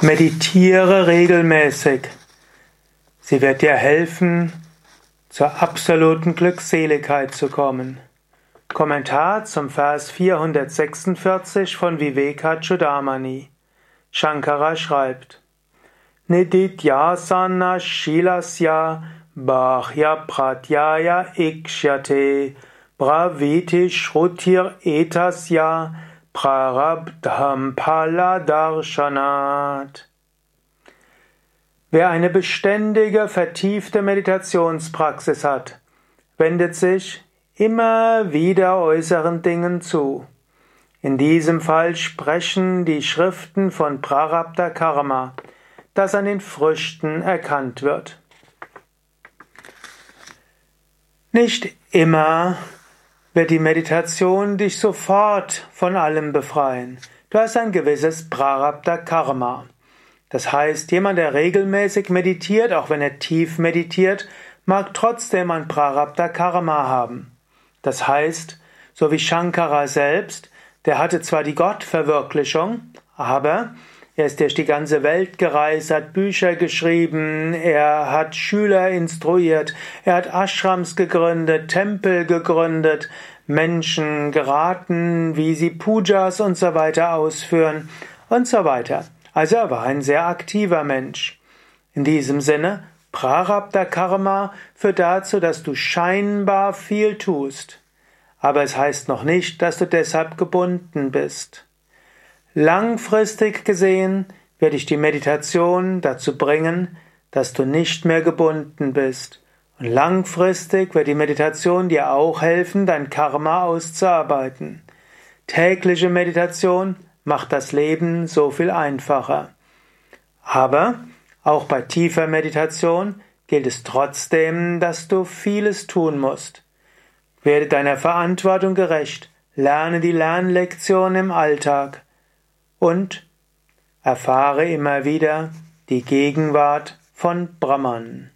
Meditiere regelmäßig. Sie wird dir helfen, zur absoluten Glückseligkeit zu kommen. Kommentar zum Vers 446 von Vivekachudamani. Shankara schreibt: Nidityasana shilasya bahya pratyaya ikshyate braviti shrutir etasya Prarabdham Paladarshanat. Wer eine beständige, vertiefte Meditationspraxis hat, wendet sich immer wieder äußeren Dingen zu. In diesem Fall sprechen die Schriften von Prarabdha Karma, das an den Früchten erkannt wird. Nicht immer wird die Meditation dich sofort von allem befreien. Du hast ein gewisses Prarabdha Karma. Das heißt, jemand, der regelmäßig meditiert, auch wenn er tief meditiert, mag trotzdem ein Prarabdha Karma haben. Das heißt, so wie Shankara selbst, der hatte zwar die Gottverwirklichung, aber er ist durch die ganze Welt gereist, hat Bücher geschrieben, er hat Schüler instruiert, er hat Ashrams gegründet, Tempel gegründet, Menschen geraten, wie sie Pujas und so weiter ausführen und so weiter. Also er war ein sehr aktiver Mensch. In diesem Sinne, Prarabdha Karma führt dazu, dass du scheinbar viel tust. Aber es heißt noch nicht, dass du deshalb gebunden bist. Langfristig gesehen wird dich die Meditation dazu bringen, dass du nicht mehr gebunden bist. Und langfristig wird die Meditation dir auch helfen, dein Karma auszuarbeiten. Tägliche Meditation macht das Leben so viel einfacher. Aber auch bei tiefer Meditation gilt es trotzdem, dass du vieles tun musst. Werde deiner Verantwortung gerecht, lerne die Lernlektion im Alltag und erfahre immer wieder die Gegenwart von Brahman.